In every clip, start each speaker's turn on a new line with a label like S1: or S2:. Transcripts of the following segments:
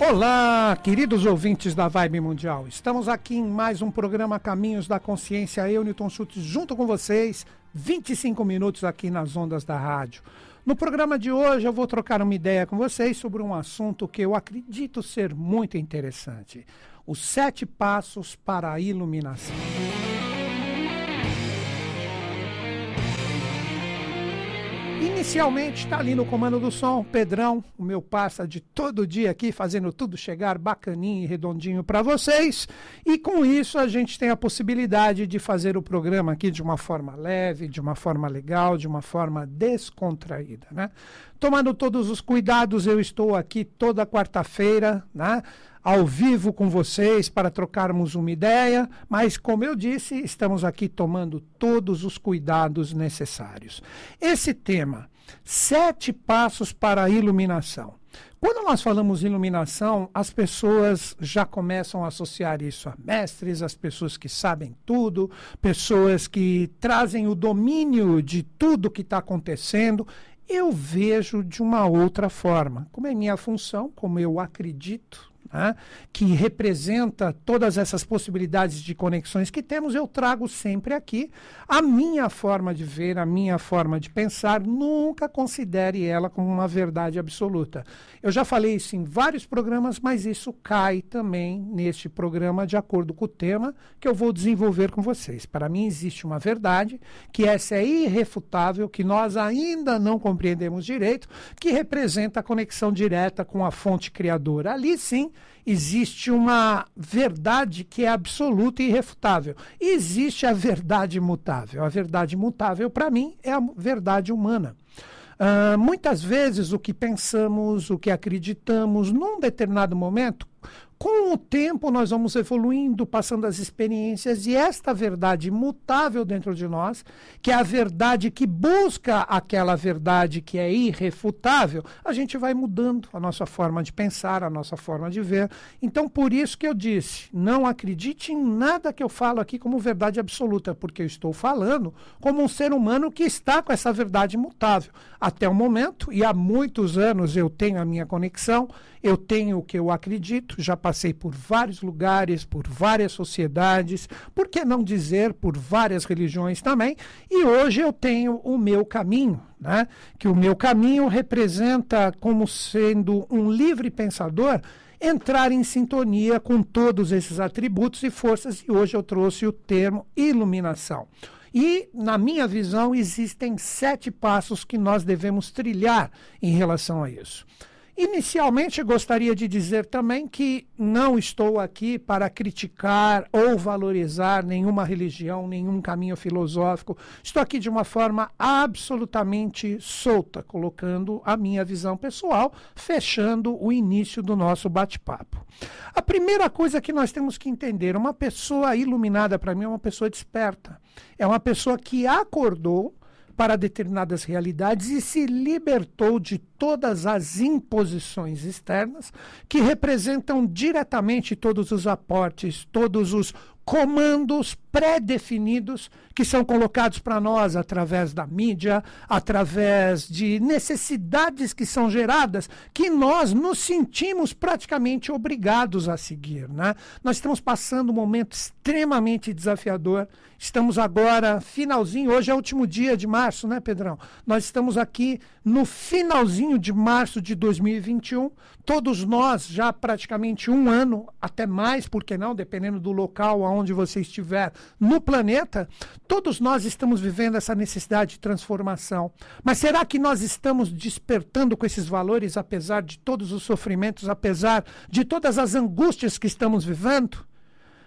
S1: Olá, queridos ouvintes da Vibe Mundial. Estamos aqui em mais um programa Caminhos da Consciência. Eu, Newton Schultz, junto com vocês, 25 minutos aqui nas ondas da rádio. No programa de hoje eu vou trocar uma ideia com vocês sobre um assunto que eu acredito ser muito interessante: os sete passos para a iluminação. Inicialmente está ali no comando do som, Pedrão, o meu parça de todo dia aqui, fazendo tudo chegar bacaninho e redondinho para vocês. E com isso a gente tem a possibilidade de fazer o programa aqui de uma forma leve, de uma forma legal, de uma forma descontraída, né? Tomando todos os cuidados, eu estou aqui toda quarta-feira, né? ao vivo com vocês para trocarmos uma ideia, mas como eu disse, estamos aqui tomando todos os cuidados necessários. Esse tema, sete passos para a iluminação. Quando nós falamos iluminação, as pessoas já começam a associar isso a mestres, as pessoas que sabem tudo, pessoas que trazem o domínio de tudo que está acontecendo. Eu vejo de uma outra forma, como é minha função, como eu acredito né, que representa todas essas possibilidades de conexões que temos, eu trago sempre aqui a minha forma de ver, a minha forma de pensar. Nunca considere ela como uma verdade absoluta. Eu já falei isso em vários programas, mas isso cai também neste programa de acordo com o tema que eu vou desenvolver com vocês. Para mim, existe uma verdade, que essa é irrefutável, que nós ainda não compreendemos direito, que representa a conexão direta com a fonte criadora. Ali sim existe uma verdade que é absoluta e irrefutável. E existe a verdade imutável. A verdade imutável, para mim, é a verdade humana. Uh, muitas vezes o que pensamos, o que acreditamos, num determinado momento, com o tempo, nós vamos evoluindo, passando as experiências, e esta verdade imutável dentro de nós, que é a verdade que busca aquela verdade que é irrefutável, a gente vai mudando a nossa forma de pensar, a nossa forma de ver. Então, por isso que eu disse: não acredite em nada que eu falo aqui como verdade absoluta, porque eu estou falando como um ser humano que está com essa verdade imutável. Até o momento, e há muitos anos eu tenho a minha conexão, eu tenho o que eu acredito, já passei por vários lugares, por várias sociedades, por que não dizer por várias religiões também, e hoje eu tenho o meu caminho, né? que o meu caminho representa como sendo um livre pensador entrar em sintonia com todos esses atributos e forças, e hoje eu trouxe o termo iluminação. E, na minha visão, existem sete passos que nós devemos trilhar em relação a isso. Inicialmente, gostaria de dizer também que não estou aqui para criticar ou valorizar nenhuma religião, nenhum caminho filosófico. Estou aqui de uma forma absolutamente solta, colocando a minha visão pessoal, fechando o início do nosso bate-papo. A primeira coisa que nós temos que entender: uma pessoa iluminada, para mim, é uma pessoa desperta. É uma pessoa que acordou para determinadas realidades e se libertou de todas as imposições externas que representam diretamente todos os aportes, todos os comandos pré-definidos que são colocados para nós através da mídia, através de necessidades que são geradas, que nós nos sentimos praticamente obrigados a seguir. Né? Nós estamos passando um momento extremamente desafiador. Estamos agora, finalzinho, hoje é o último dia de março, né, Pedrão? Nós estamos aqui no finalzinho de março de 2021. Todos nós, já praticamente um ano, até mais, por que não, dependendo do local aonde você estiver no planeta, todos nós estamos vivendo essa necessidade de transformação. Mas será que nós estamos despertando com esses valores, apesar de todos os sofrimentos, apesar de todas as angústias que estamos vivendo?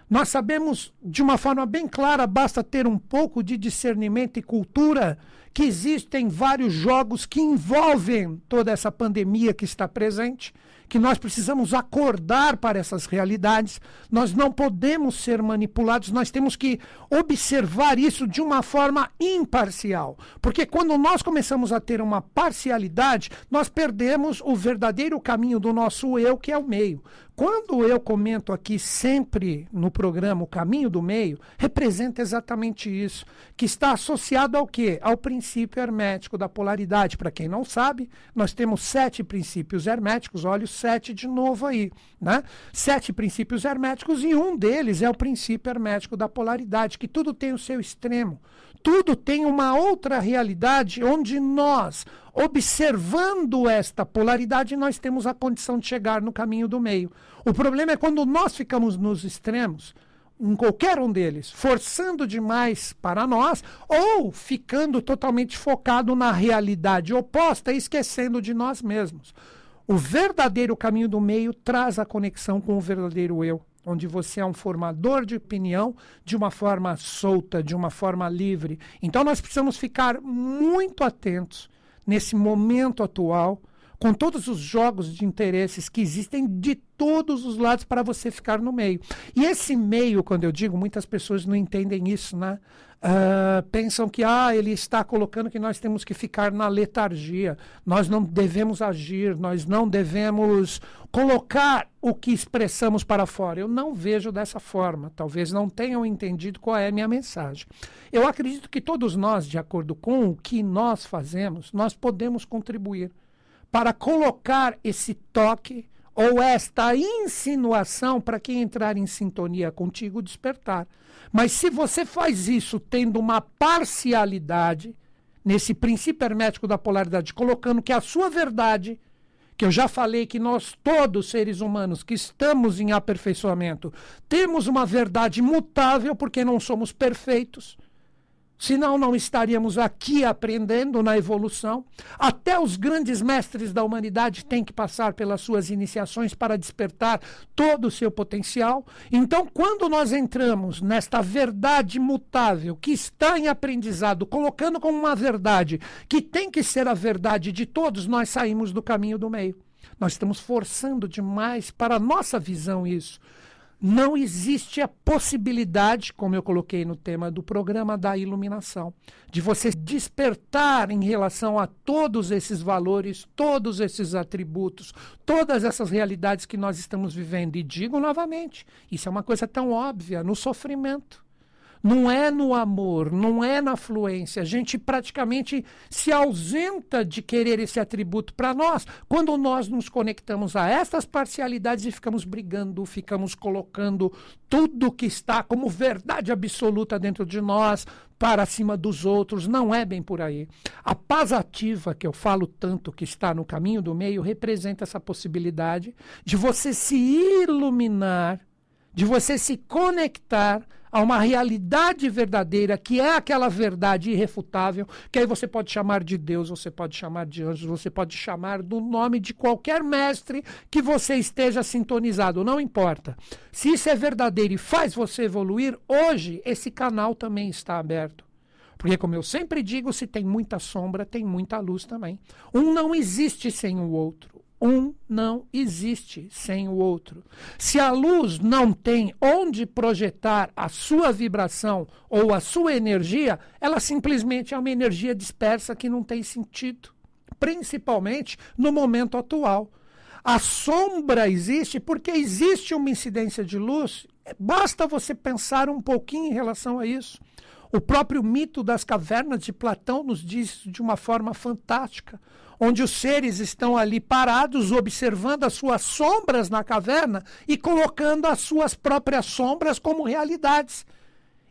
S1: Nós sabemos de uma forma bem clara, basta ter um pouco de discernimento e cultura, que existem vários jogos que envolvem toda essa pandemia que está presente que nós precisamos acordar para essas realidades, nós não podemos ser manipulados, nós temos que observar isso de uma forma imparcial. Porque quando nós começamos a ter uma parcialidade, nós perdemos o verdadeiro caminho do nosso eu, que é o meio. Quando eu comento aqui sempre no programa o caminho do meio, representa exatamente isso, que está associado ao quê? Ao princípio hermético da polaridade. Para quem não sabe, nós temos sete princípios herméticos, olha o sete de novo aí, né? Sete princípios herméticos e um deles é o princípio hermético da polaridade, que tudo tem o seu extremo. Tudo tem uma outra realidade onde nós, observando esta polaridade, nós temos a condição de chegar no caminho do meio. O problema é quando nós ficamos nos extremos em qualquer um deles, forçando demais para nós ou ficando totalmente focado na realidade oposta e esquecendo de nós mesmos. O verdadeiro caminho do meio traz a conexão com o verdadeiro eu, onde você é um formador de opinião de uma forma solta, de uma forma livre. Então nós precisamos ficar muito atentos nesse momento atual com todos os jogos de interesses que existem de todos os lados para você ficar no meio. E esse meio, quando eu digo, muitas pessoas não entendem isso, né? Uh, pensam que ah, ele está colocando que nós temos que ficar na letargia, nós não devemos agir, nós não devemos colocar o que expressamos para fora. Eu não vejo dessa forma, talvez não tenham entendido qual é a minha mensagem. Eu acredito que todos nós, de acordo com o que nós fazemos, nós podemos contribuir para colocar esse toque ou esta insinuação para quem entrar em sintonia contigo despertar. Mas se você faz isso tendo uma parcialidade, nesse princípio hermético da polaridade, colocando que a sua verdade, que eu já falei que nós todos seres humanos que estamos em aperfeiçoamento, temos uma verdade mutável porque não somos perfeitos. Senão, não estaríamos aqui aprendendo na evolução. Até os grandes mestres da humanidade têm que passar pelas suas iniciações para despertar todo o seu potencial. Então, quando nós entramos nesta verdade mutável, que está em aprendizado, colocando como uma verdade, que tem que ser a verdade de todos, nós saímos do caminho do meio. Nós estamos forçando demais para a nossa visão isso não existe a possibilidade, como eu coloquei no tema do programa, da iluminação, de você despertar em relação a todos esses valores, todos esses atributos, todas essas realidades que nós estamos vivendo. E digo novamente, isso é uma coisa tão óbvia no sofrimento. Não é no amor, não é na fluência. A gente praticamente se ausenta de querer esse atributo para nós quando nós nos conectamos a essas parcialidades e ficamos brigando, ficamos colocando tudo que está como verdade absoluta dentro de nós para cima dos outros. Não é bem por aí. A paz ativa que eu falo tanto que está no caminho do meio representa essa possibilidade de você se iluminar, de você se conectar a uma realidade verdadeira, que é aquela verdade irrefutável, que aí você pode chamar de Deus, você pode chamar de anjos, você pode chamar do nome de qualquer mestre que você esteja sintonizado, não importa. Se isso é verdadeiro e faz você evoluir, hoje esse canal também está aberto. Porque, como eu sempre digo, se tem muita sombra, tem muita luz também. Um não existe sem o outro. Um não existe sem o outro. Se a luz não tem onde projetar a sua vibração ou a sua energia, ela simplesmente é uma energia dispersa que não tem sentido, principalmente no momento atual. A sombra existe porque existe uma incidência de luz. Basta você pensar um pouquinho em relação a isso. O próprio mito das cavernas de Platão nos diz de uma forma fantástica onde os seres estão ali parados, observando as suas sombras na caverna e colocando as suas próprias sombras como realidades.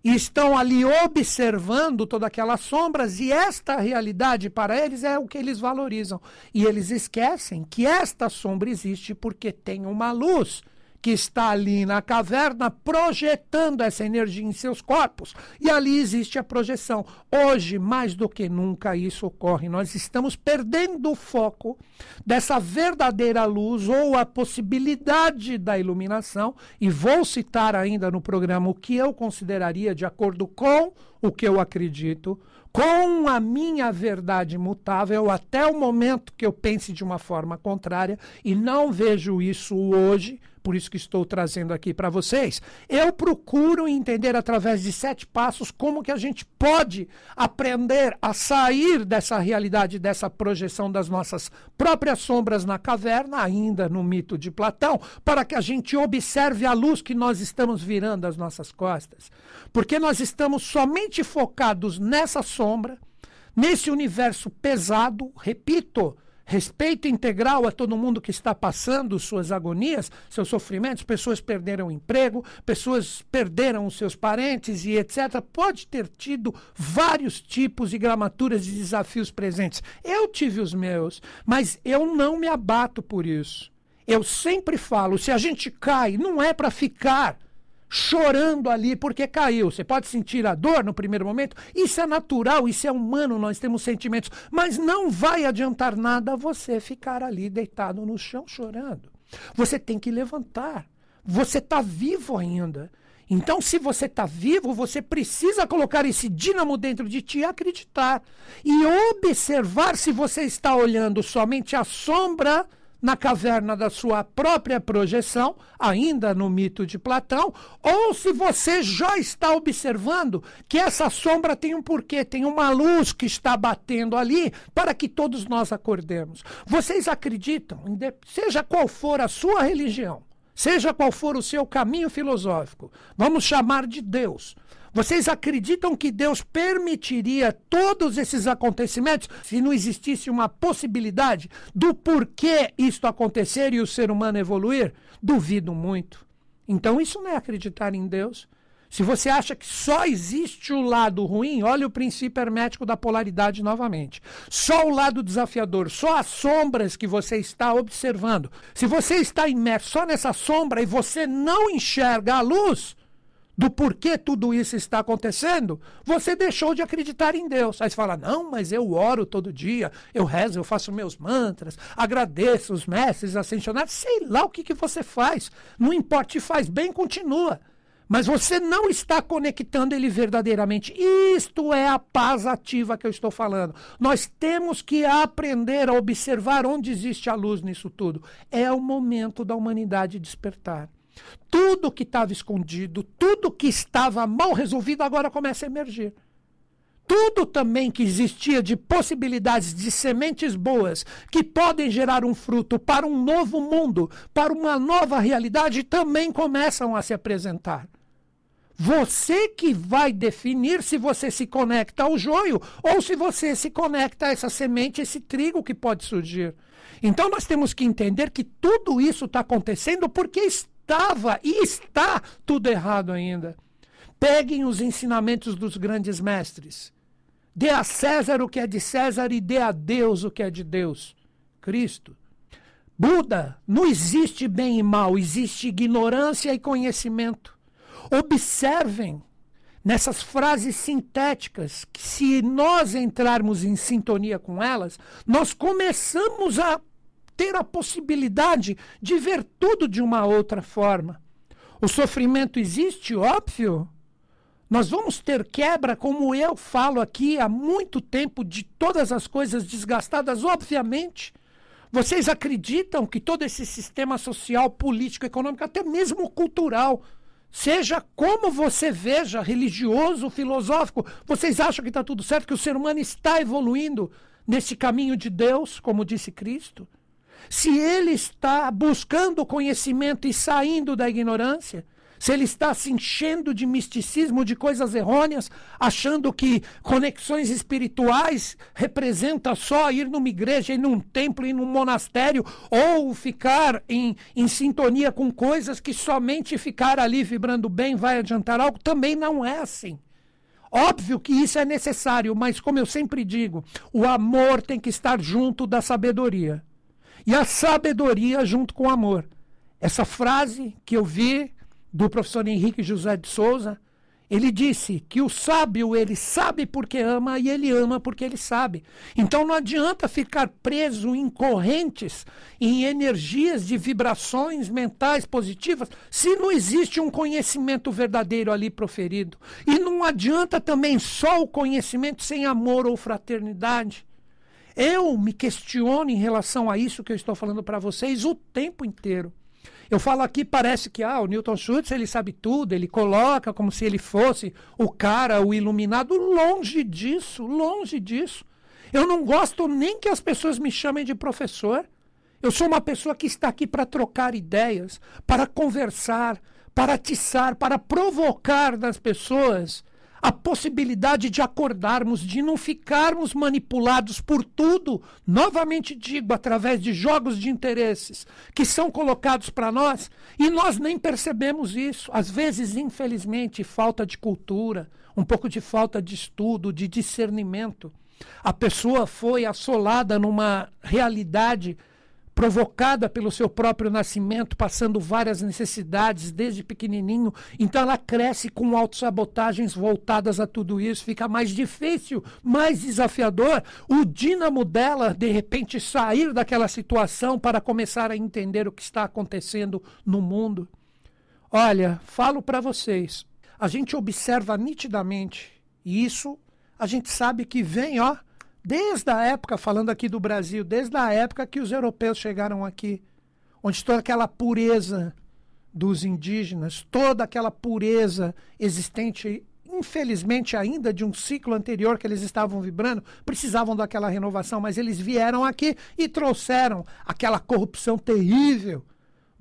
S1: E estão ali observando todas aquelas sombras, e esta realidade para eles é o que eles valorizam. E eles esquecem que esta sombra existe porque tem uma luz que está ali na caverna projetando essa energia em seus corpos. E ali existe a projeção. Hoje, mais do que nunca, isso ocorre. Nós estamos perdendo o foco dessa verdadeira luz ou a possibilidade da iluminação. E vou citar ainda no programa o que eu consideraria, de acordo com o que eu acredito, com a minha verdade mutável até o momento que eu pense de uma forma contrária e não vejo isso hoje por isso que estou trazendo aqui para vocês, eu procuro entender através de sete passos como que a gente pode aprender a sair dessa realidade, dessa projeção das nossas próprias sombras na caverna, ainda no mito de Platão, para que a gente observe a luz que nós estamos virando às nossas costas. Porque nós estamos somente focados nessa sombra, Nesse universo pesado, repito, respeito integral a todo mundo que está passando suas agonias, seus sofrimentos, pessoas perderam o emprego, pessoas perderam os seus parentes e etc. Pode ter tido vários tipos e gramaturas de desafios presentes. Eu tive os meus, mas eu não me abato por isso. Eu sempre falo, se a gente cai, não é para ficar chorando ali porque caiu. Você pode sentir a dor no primeiro momento, isso é natural, isso é humano, nós temos sentimentos, mas não vai adiantar nada você ficar ali deitado no chão chorando. Você tem que levantar. Você está vivo ainda. Então, se você está vivo, você precisa colocar esse dínamo dentro de ti e acreditar. E observar se você está olhando somente a sombra na caverna da sua própria projeção, ainda no mito de Platão, ou se você já está observando que essa sombra tem um porquê, tem uma luz que está batendo ali para que todos nós acordemos. Vocês acreditam, seja qual for a sua religião, seja qual for o seu caminho filosófico, vamos chamar de Deus. Vocês acreditam que Deus permitiria todos esses acontecimentos se não existisse uma possibilidade do porquê isto acontecer e o ser humano evoluir? Duvido muito. Então, isso não é acreditar em Deus. Se você acha que só existe o lado ruim, olha o princípio hermético da polaridade novamente. Só o lado desafiador, só as sombras que você está observando. Se você está imerso só nessa sombra e você não enxerga a luz, do porquê tudo isso está acontecendo, você deixou de acreditar em Deus. Aí você fala: não, mas eu oro todo dia, eu rezo, eu faço meus mantras, agradeço os mestres ascensionados, sei lá o que, que você faz. Não importa, te faz bem, continua. Mas você não está conectando ele verdadeiramente. Isto é a paz ativa que eu estou falando. Nós temos que aprender a observar onde existe a luz nisso tudo. É o momento da humanidade despertar. Tudo que estava escondido, tudo que estava mal resolvido agora começa a emergir. Tudo também que existia de possibilidades de sementes boas que podem gerar um fruto para um novo mundo, para uma nova realidade, também começam a se apresentar. Você que vai definir se você se conecta ao joio ou se você se conecta a essa semente, esse trigo que pode surgir. Então nós temos que entender que tudo isso está acontecendo porque estava e está tudo errado ainda. Peguem os ensinamentos dos grandes mestres. Dê a César o que é de César e dê a Deus o que é de Deus. Cristo. Buda, não existe bem e mal, existe ignorância e conhecimento. Observem nessas frases sintéticas que, se nós entrarmos em sintonia com elas, nós começamos a ter a possibilidade de ver tudo de uma outra forma. O sofrimento existe, óbvio. Nós vamos ter quebra, como eu falo aqui há muito tempo, de todas as coisas desgastadas, obviamente. Vocês acreditam que todo esse sistema social, político, econômico, até mesmo cultural, seja como você veja, religioso, filosófico, vocês acham que está tudo certo, que o ser humano está evoluindo nesse caminho de Deus, como disse Cristo? Se ele está buscando conhecimento e saindo da ignorância, se ele está se enchendo de misticismo, de coisas errôneas, achando que conexões espirituais representa só ir numa igreja, ir num templo, ir num monastério, ou ficar em, em sintonia com coisas que somente ficar ali vibrando bem vai adiantar algo, também não é assim. Óbvio que isso é necessário, mas como eu sempre digo, o amor tem que estar junto da sabedoria e a sabedoria junto com o amor. Essa frase que eu vi do professor Henrique José de Souza, ele disse que o sábio ele sabe porque ama e ele ama porque ele sabe. Então não adianta ficar preso em correntes, em energias de vibrações mentais positivas, se não existe um conhecimento verdadeiro ali proferido. E não adianta também só o conhecimento sem amor ou fraternidade. Eu me questiono em relação a isso que eu estou falando para vocês o tempo inteiro. Eu falo aqui, parece que ah, o Newton Schultz ele sabe tudo, ele coloca como se ele fosse o cara, o iluminado. Longe disso, longe disso. Eu não gosto nem que as pessoas me chamem de professor. Eu sou uma pessoa que está aqui para trocar ideias, para conversar, para atiçar, para provocar das pessoas a possibilidade de acordarmos, de não ficarmos manipulados por tudo, novamente digo, através de jogos de interesses que são colocados para nós e nós nem percebemos isso. Às vezes, infelizmente, falta de cultura, um pouco de falta de estudo, de discernimento. A pessoa foi assolada numa realidade provocada pelo seu próprio nascimento, passando várias necessidades desde pequenininho. Então ela cresce com autossabotagens voltadas a tudo isso, fica mais difícil, mais desafiador o dínamo dela de repente sair daquela situação para começar a entender o que está acontecendo no mundo. Olha, falo para vocês, a gente observa nitidamente e isso a gente sabe que vem, ó, desde a época, falando aqui do Brasil, desde a época que os europeus chegaram aqui, onde toda aquela pureza dos indígenas, toda aquela pureza existente, infelizmente ainda de um ciclo anterior que eles estavam vibrando, precisavam daquela renovação, mas eles vieram aqui e trouxeram aquela corrupção terrível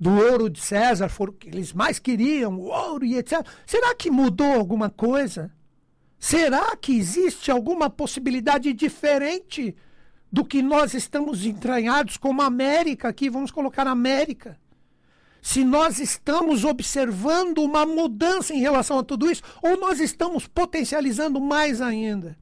S1: do ouro de César, foram eles mais queriam, o ouro e etc. Será que mudou alguma coisa? Será que existe alguma possibilidade diferente do que nós estamos entranhados como América aqui? Vamos colocar América. Se nós estamos observando uma mudança em relação a tudo isso, ou nós estamos potencializando mais ainda.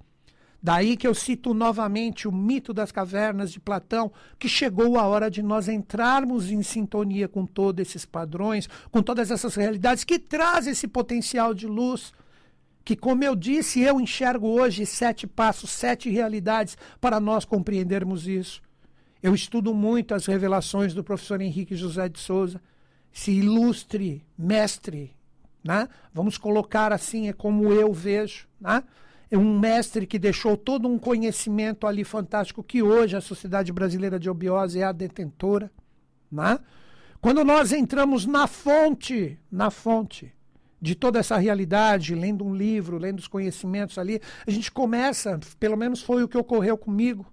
S1: Daí que eu cito novamente o mito das cavernas de Platão, que chegou a hora de nós entrarmos em sintonia com todos esses padrões, com todas essas realidades que trazem esse potencial de luz que, como eu disse, eu enxergo hoje sete passos, sete realidades para nós compreendermos isso. Eu estudo muito as revelações do professor Henrique José de Souza, esse ilustre mestre, né? vamos colocar assim, é como eu vejo, né? é um mestre que deixou todo um conhecimento ali fantástico que hoje a Sociedade Brasileira de Obiose é a detentora. Né? Quando nós entramos na fonte, na fonte, de toda essa realidade, lendo um livro, lendo os conhecimentos ali, a gente começa, pelo menos foi o que ocorreu comigo,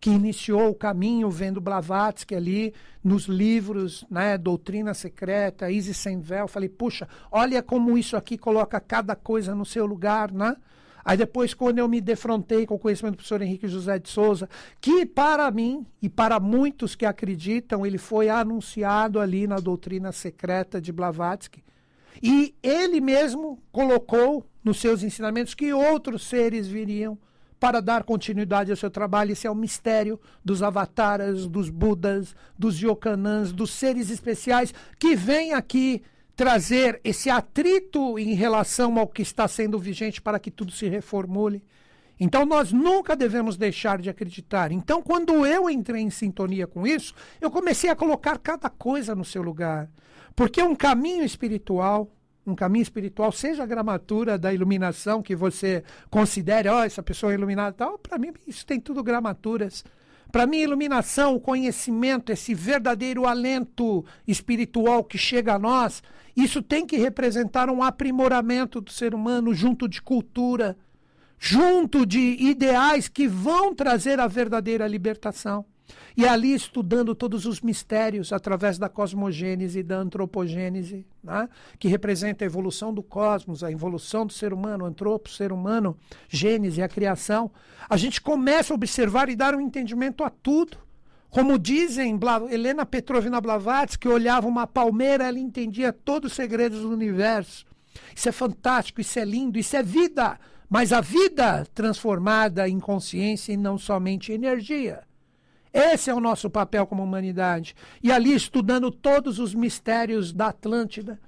S1: que iniciou o caminho vendo Blavatsky ali nos livros, né, Doutrina Secreta, Isis Sem Véu, falei, puxa, olha como isso aqui coloca cada coisa no seu lugar, né? Aí depois, quando eu me defrontei com o conhecimento do professor Henrique José de Souza, que para mim e para muitos que acreditam, ele foi anunciado ali na doutrina secreta de Blavatsky, e ele mesmo colocou nos seus ensinamentos que outros seres viriam para dar continuidade ao seu trabalho. Esse é o mistério dos avataras, dos budas, dos yokanãs, dos seres especiais que vêm aqui trazer esse atrito em relação ao que está sendo vigente para que tudo se reformule. Então nós nunca devemos deixar de acreditar. Então, quando eu entrei em sintonia com isso, eu comecei a colocar cada coisa no seu lugar. Porque um caminho espiritual, um caminho espiritual, seja a gramatura da iluminação que você considere, ó, oh, essa pessoa é iluminada tal, para mim isso tem tudo gramaturas. Para mim, iluminação, o conhecimento, esse verdadeiro alento espiritual que chega a nós, isso tem que representar um aprimoramento do ser humano junto de cultura, junto de ideais que vão trazer a verdadeira libertação. E ali estudando todos os mistérios através da cosmogênese e da antropogênese, né? que representa a evolução do cosmos, a evolução do ser humano, antropo, ser humano, gênese, a criação, a gente começa a observar e dar um entendimento a tudo. Como dizem Helena Petrovna Blavatsky, que olhava uma palmeira, ela entendia todos os segredos do universo. Isso é fantástico, isso é lindo, isso é vida. Mas a vida transformada em consciência e não somente energia. Esse é o nosso papel como humanidade. E ali estudando todos os mistérios da Atlântida,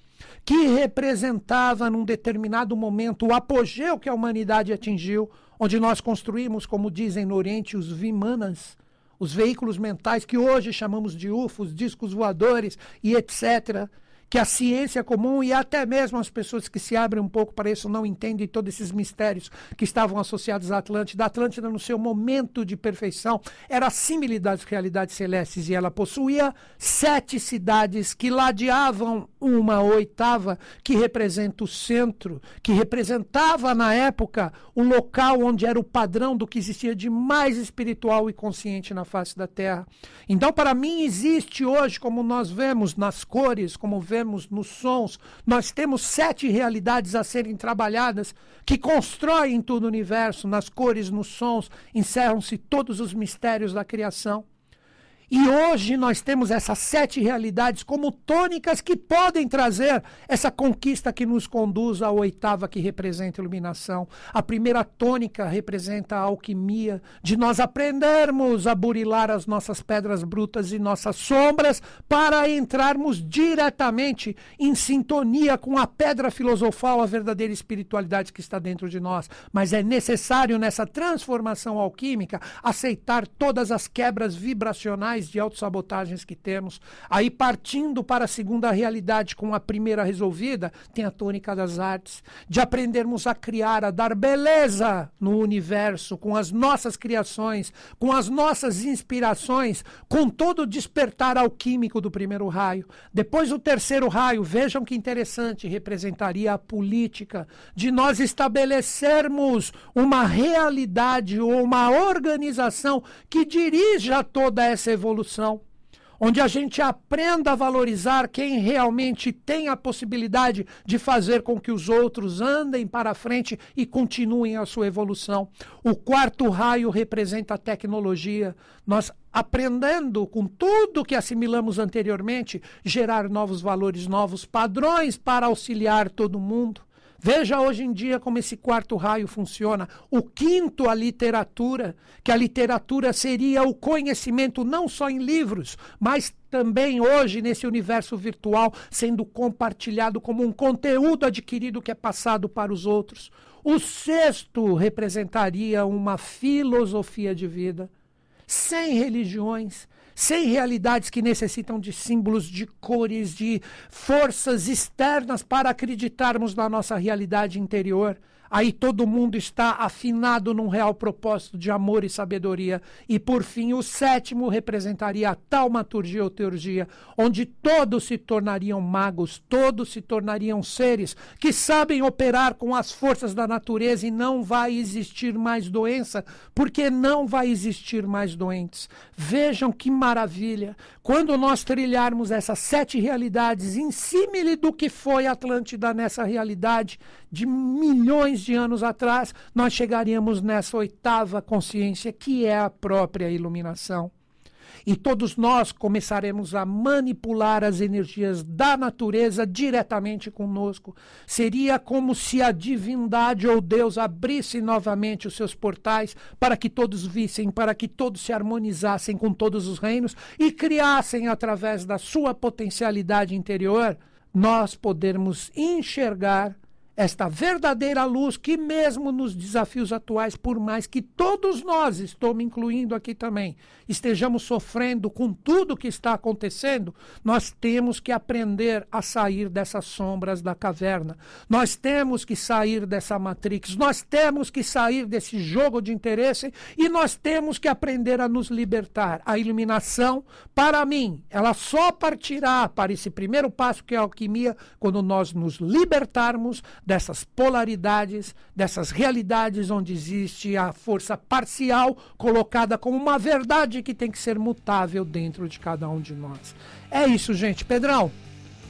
S1: que representava num determinado momento o apogeu que a humanidade atingiu, onde nós construímos, como dizem no Oriente, os Vimanas, os veículos mentais que hoje chamamos de UFOs, discos voadores e etc que a ciência comum e até mesmo as pessoas que se abrem um pouco para isso não entendem todos esses mistérios que estavam associados à Atlântida. A Atlântida, no seu momento de perfeição, era símile das realidades celestes e ela possuía sete cidades que ladeavam uma oitava que representa o centro, que representava na época o local onde era o padrão do que existia de mais espiritual e consciente na face da Terra. Então, para mim, existe hoje, como nós vemos nas cores, como vemos nos sons, nós temos sete realidades a serem trabalhadas que constroem todo o universo, nas cores, nos sons, encerram-se todos os mistérios da criação. E hoje nós temos essas sete realidades como tônicas que podem trazer essa conquista que nos conduz à oitava, que representa iluminação. A primeira tônica representa a alquimia, de nós aprendermos a burilar as nossas pedras brutas e nossas sombras para entrarmos diretamente em sintonia com a pedra filosofal, a verdadeira espiritualidade que está dentro de nós. Mas é necessário nessa transformação alquímica aceitar todas as quebras vibracionais de autossabotagens que temos. Aí, partindo para a segunda realidade, com a primeira resolvida, tem a tônica das artes, de aprendermos a criar, a dar beleza no universo, com as nossas criações, com as nossas inspirações, com todo o despertar alquímico do primeiro raio. Depois, o terceiro raio, vejam que interessante, representaria a política, de nós estabelecermos uma realidade ou uma organização que dirija toda essa evolução evolução, onde a gente aprenda a valorizar quem realmente tem a possibilidade de fazer com que os outros andem para frente e continuem a sua evolução. O quarto raio representa a tecnologia. Nós aprendendo com tudo que assimilamos anteriormente, gerar novos valores, novos padrões para auxiliar todo mundo. Veja hoje em dia como esse quarto raio funciona. O quinto, a literatura, que a literatura seria o conhecimento não só em livros, mas também hoje nesse universo virtual sendo compartilhado como um conteúdo adquirido que é passado para os outros. O sexto representaria uma filosofia de vida, sem religiões, sem realidades que necessitam de símbolos, de cores, de forças externas para acreditarmos na nossa realidade interior aí todo mundo está afinado num real propósito de amor e sabedoria. E por fim, o sétimo representaria a taumaturgia ou teurgia, onde todos se tornariam magos, todos se tornariam seres que sabem operar com as forças da natureza e não vai existir mais doença, porque não vai existir mais doentes. Vejam que maravilha! Quando nós trilharmos essas sete realidades em símile do que foi Atlântida nessa realidade de milhões de anos atrás, nós chegaríamos nessa oitava consciência, que é a própria iluminação. E todos nós começaremos a manipular as energias da natureza diretamente conosco. Seria como se a divindade ou Deus abrisse novamente os seus portais para que todos vissem, para que todos se harmonizassem com todos os reinos e criassem através da sua potencialidade interior, nós podermos enxergar esta verdadeira luz que, mesmo nos desafios atuais, por mais que todos nós, estou me incluindo aqui também, estejamos sofrendo com tudo que está acontecendo, nós temos que aprender a sair dessas sombras da caverna. Nós temos que sair dessa matrix, nós temos que sair desse jogo de interesse e nós temos que aprender a nos libertar. A iluminação, para mim, ela só partirá para esse primeiro passo que é a alquimia quando nós nos libertarmos dessas polaridades, dessas realidades onde existe a força parcial colocada como uma verdade que tem que ser mutável dentro de cada um de nós. É isso, gente. Pedrão,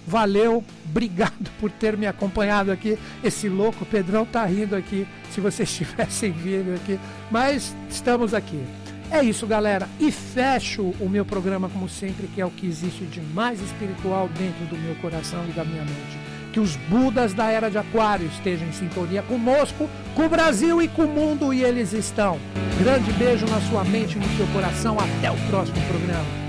S1: valeu, obrigado por ter me acompanhado aqui. Esse louco Pedrão tá rindo aqui, se vocês tivessem vindo aqui, mas estamos aqui. É isso, galera. E fecho o meu programa, como sempre, que é o que existe de mais espiritual dentro do meu coração e da minha mente que os Budas da era de Aquário estejam em sintonia conosco, com o Brasil e com o mundo, e eles estão. Grande beijo na sua mente e no seu coração. Até o próximo programa.